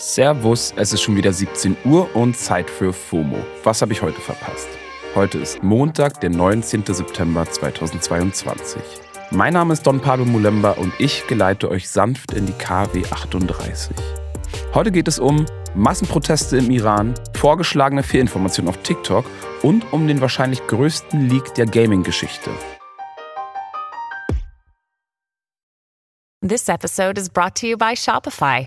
Servus, es ist schon wieder 17 Uhr und Zeit für FOMO. Was habe ich heute verpasst? Heute ist Montag, der 19. September 2022. Mein Name ist Don Pablo Mulemba und ich geleite euch sanft in die KW 38. Heute geht es um Massenproteste im Iran, vorgeschlagene Fehlinformationen auf TikTok und um den wahrscheinlich größten Leak der Gaming-Geschichte. This episode is brought to you by Shopify.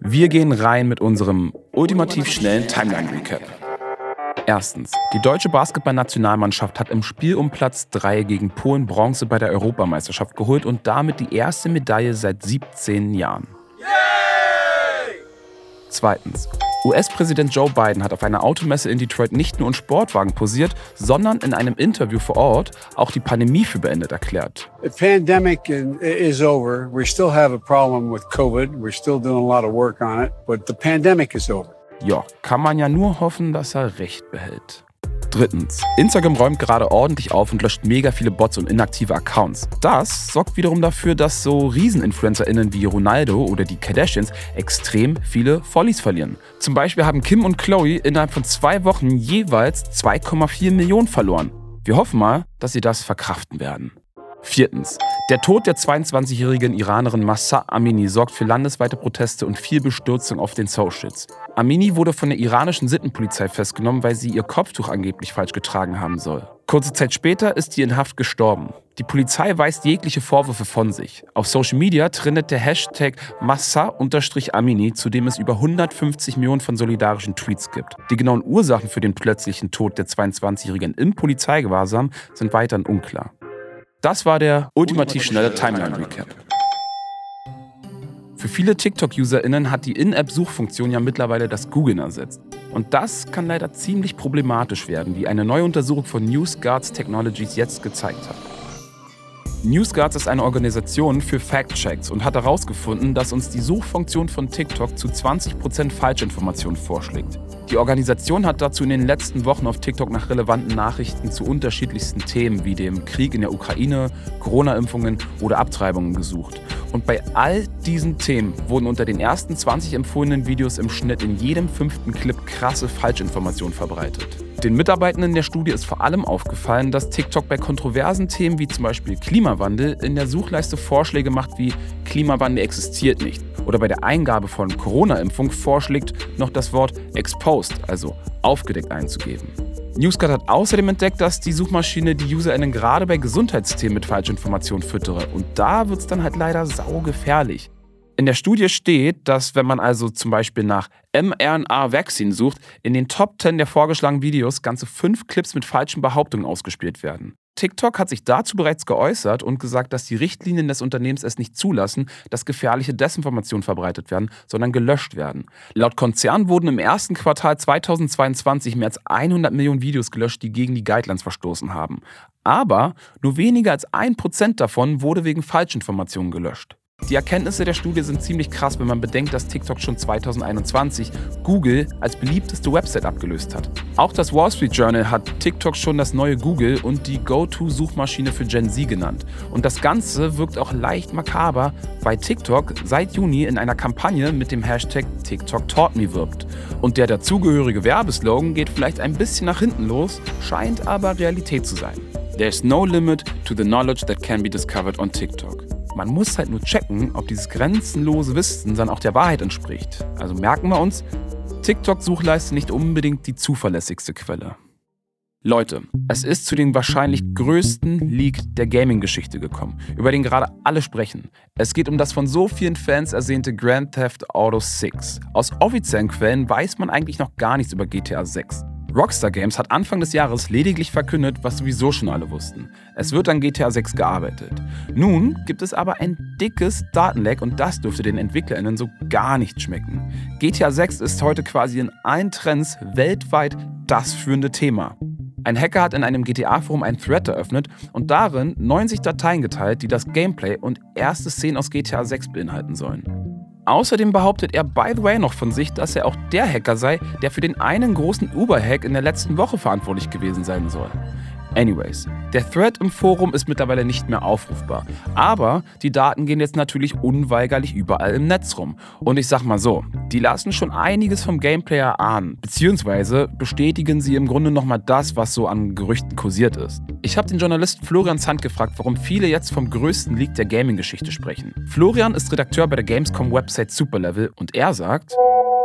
Wir gehen rein mit unserem ultimativ schnellen Timeline-Recap. Erstens. Die deutsche Basketballnationalmannschaft hat im Spiel um Platz 3 gegen Polen Bronze bei der Europameisterschaft geholt und damit die erste Medaille seit 17 Jahren. Zweitens. US-Präsident Joe Biden hat auf einer Automesse in Detroit nicht nur in Sportwagen posiert, sondern in einem Interview vor Ort auch die Pandemie für beendet erklärt. The pandemic is over. We still have a problem with COVID. We're still doing a lot of work on it, but the pandemic is over. Ja, kann man ja nur hoffen, dass er recht behält. Drittens. Instagram räumt gerade ordentlich auf und löscht mega viele Bots und inaktive Accounts. Das sorgt wiederum dafür, dass so RieseninfluencerInnen wie Ronaldo oder die Kardashians extrem viele Follies verlieren. Zum Beispiel haben Kim und Chloe innerhalb von zwei Wochen jeweils 2,4 Millionen verloren. Wir hoffen mal, dass sie das verkraften werden. Viertens. Der Tod der 22-jährigen Iranerin Massa Amini sorgt für landesweite Proteste und viel Bestürzung auf den Socials. Amini wurde von der iranischen Sittenpolizei festgenommen, weil sie ihr Kopftuch angeblich falsch getragen haben soll. Kurze Zeit später ist sie in Haft gestorben. Die Polizei weist jegliche Vorwürfe von sich. Auf Social Media trendet der Hashtag Massa-Amini, zu dem es über 150 Millionen von solidarischen Tweets gibt. Die genauen Ursachen für den plötzlichen Tod der 22-Jährigen im Polizeigewahrsam sind weiterhin unklar. Das war der ultimativ schnelle Timeline-Recap. Für viele TikTok-UserInnen hat die In-App-Suchfunktion ja mittlerweile das Googlen ersetzt. Und das kann leider ziemlich problematisch werden, wie eine neue Untersuchung von NewsGuards Technologies jetzt gezeigt hat. NewsGuards ist eine Organisation für Fact-Checks und hat herausgefunden, dass uns die Suchfunktion von TikTok zu 20% Falschinformationen vorschlägt. Die Organisation hat dazu in den letzten Wochen auf TikTok nach relevanten Nachrichten zu unterschiedlichsten Themen wie dem Krieg in der Ukraine, Corona-Impfungen oder Abtreibungen gesucht. Und bei all diesen Themen wurden unter den ersten 20 empfohlenen Videos im Schnitt in jedem fünften Clip krasse Falschinformationen verbreitet. Den Mitarbeitenden der Studie ist vor allem aufgefallen, dass TikTok bei kontroversen Themen wie zum Beispiel Klimawandel in der Suchleiste Vorschläge macht wie Klimawandel existiert nicht oder bei der Eingabe von Corona-Impfung vorschlägt, noch das Wort exposed, also aufgedeckt einzugeben. Newscard hat außerdem entdeckt, dass die Suchmaschine die UserInnen gerade bei Gesundheitsthemen mit Falschinformationen füttere. Und da wird es dann halt leider saugefährlich. In der Studie steht, dass wenn man also zum Beispiel nach mRNA-Vaccine sucht, in den Top 10 der vorgeschlagenen Videos ganze fünf Clips mit falschen Behauptungen ausgespielt werden. TikTok hat sich dazu bereits geäußert und gesagt, dass die Richtlinien des Unternehmens es nicht zulassen, dass gefährliche Desinformationen verbreitet werden, sondern gelöscht werden. Laut Konzern wurden im ersten Quartal 2022 mehr als 100 Millionen Videos gelöscht, die gegen die Guidelines verstoßen haben. Aber nur weniger als ein Prozent davon wurde wegen Falschinformationen gelöscht. Die Erkenntnisse der Studie sind ziemlich krass, wenn man bedenkt, dass TikTok schon 2021 Google als beliebteste Website abgelöst hat. Auch das Wall Street Journal hat TikTok schon das neue Google und die Go-To-Suchmaschine für Gen Z genannt. Und das Ganze wirkt auch leicht makaber, weil TikTok seit Juni in einer Kampagne mit dem Hashtag TikTok Taught Me wirbt. Und der dazugehörige Werbeslogan geht vielleicht ein bisschen nach hinten los, scheint aber Realität zu sein. There's no limit to the knowledge that can be discovered on TikTok. Man muss halt nur checken, ob dieses grenzenlose Wissen dann auch der Wahrheit entspricht. Also merken wir uns, TikTok-Suchleiste nicht unbedingt die zuverlässigste Quelle. Leute, es ist zu dem wahrscheinlich größten Leak der Gaming-Geschichte gekommen, über den gerade alle sprechen. Es geht um das von so vielen Fans ersehnte Grand Theft Auto 6. Aus offiziellen Quellen weiß man eigentlich noch gar nichts über GTA 6. Rockstar Games hat Anfang des Jahres lediglich verkündet, was sowieso schon alle wussten. Es wird an GTA 6 gearbeitet. Nun gibt es aber ein dickes Datenleck und das dürfte den EntwicklerInnen so gar nicht schmecken. GTA 6 ist heute quasi in allen Trends weltweit das führende Thema. Ein Hacker hat in einem GTA-Forum ein Thread eröffnet und darin 90 Dateien geteilt, die das Gameplay und erste Szenen aus GTA 6 beinhalten sollen. Außerdem behauptet er by the way noch von sich, dass er auch der Hacker sei, der für den einen großen Uber-Hack in der letzten Woche verantwortlich gewesen sein soll. Anyways, der Thread im Forum ist mittlerweile nicht mehr aufrufbar. Aber die Daten gehen jetzt natürlich unweigerlich überall im Netz rum. Und ich sag mal so, die lassen schon einiges vom Gameplay erahnen, beziehungsweise bestätigen sie im Grunde nochmal das, was so an Gerüchten kursiert ist. Ich habe den Journalisten Florian Zand gefragt, warum viele jetzt vom größten Leak der Gaming-Geschichte sprechen. Florian ist Redakteur bei der Gamescom-Website Superlevel und er sagt,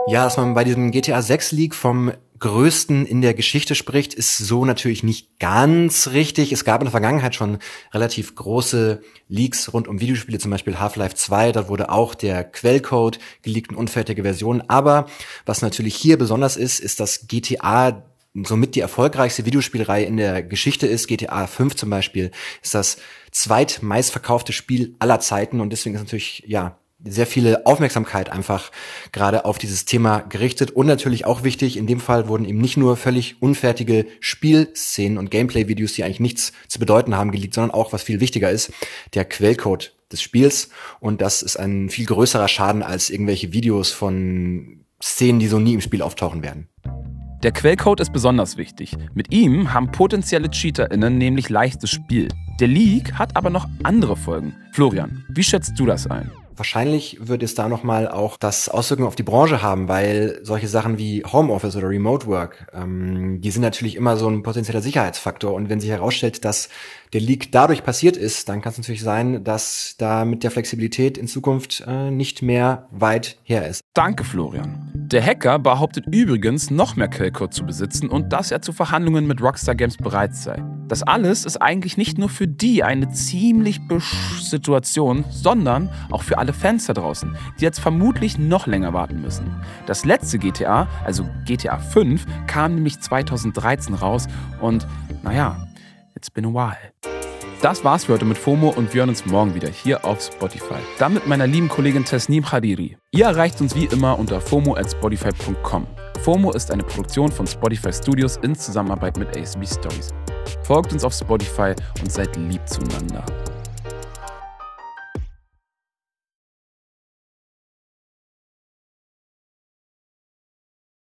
ja, dass man bei diesem GTA 6 Leak vom größten in der Geschichte spricht, ist so natürlich nicht ganz richtig. Es gab in der Vergangenheit schon relativ große Leaks rund um Videospiele, zum Beispiel Half-Life 2. Da wurde auch der Quellcode geleakt in unfertige Versionen. Aber was natürlich hier besonders ist, ist, dass GTA somit die erfolgreichste Videospielreihe in der Geschichte ist. GTA 5 zum Beispiel ist das zweitmeistverkaufte Spiel aller Zeiten und deswegen ist natürlich, ja, sehr viele Aufmerksamkeit einfach gerade auf dieses Thema gerichtet und natürlich auch wichtig, in dem Fall wurden eben nicht nur völlig unfertige Spielszenen und Gameplay-Videos, die eigentlich nichts zu bedeuten haben, geleakt, sondern auch, was viel wichtiger ist, der Quellcode des Spiels und das ist ein viel größerer Schaden als irgendwelche Videos von Szenen, die so nie im Spiel auftauchen werden. Der Quellcode ist besonders wichtig. Mit ihm haben potenzielle CheaterInnen nämlich leichtes Spiel. Der Leak hat aber noch andere Folgen. Florian, wie schätzt du das ein? Wahrscheinlich wird es da nochmal auch das Auswirkungen auf die Branche haben, weil solche Sachen wie Homeoffice oder Remote Work, ähm, die sind natürlich immer so ein potenzieller Sicherheitsfaktor. Und wenn sich herausstellt, dass der Leak dadurch passiert ist, dann kann es natürlich sein, dass da mit der Flexibilität in Zukunft äh, nicht mehr weit her ist. Danke, Florian. Der Hacker behauptet übrigens, noch mehr Quellcode zu besitzen und dass er zu Verhandlungen mit Rockstar Games bereit sei. Das alles ist eigentlich nicht nur für die eine ziemlich besch Situation, sondern auch für alle Fans da draußen, die jetzt vermutlich noch länger warten müssen. Das letzte GTA, also GTA 5, kam nämlich 2013 raus und naja, it's been a while. Das war's für heute mit FOMO und wir hören uns morgen wieder hier auf Spotify. Dann mit meiner lieben Kollegin Tesnim Khadiri. Ihr erreicht uns wie immer unter FOMO at Spotify.com. FOMO ist eine Produktion von Spotify Studios in Zusammenarbeit mit ASB Stories. Folgt uns auf Spotify und seid lieb zueinander.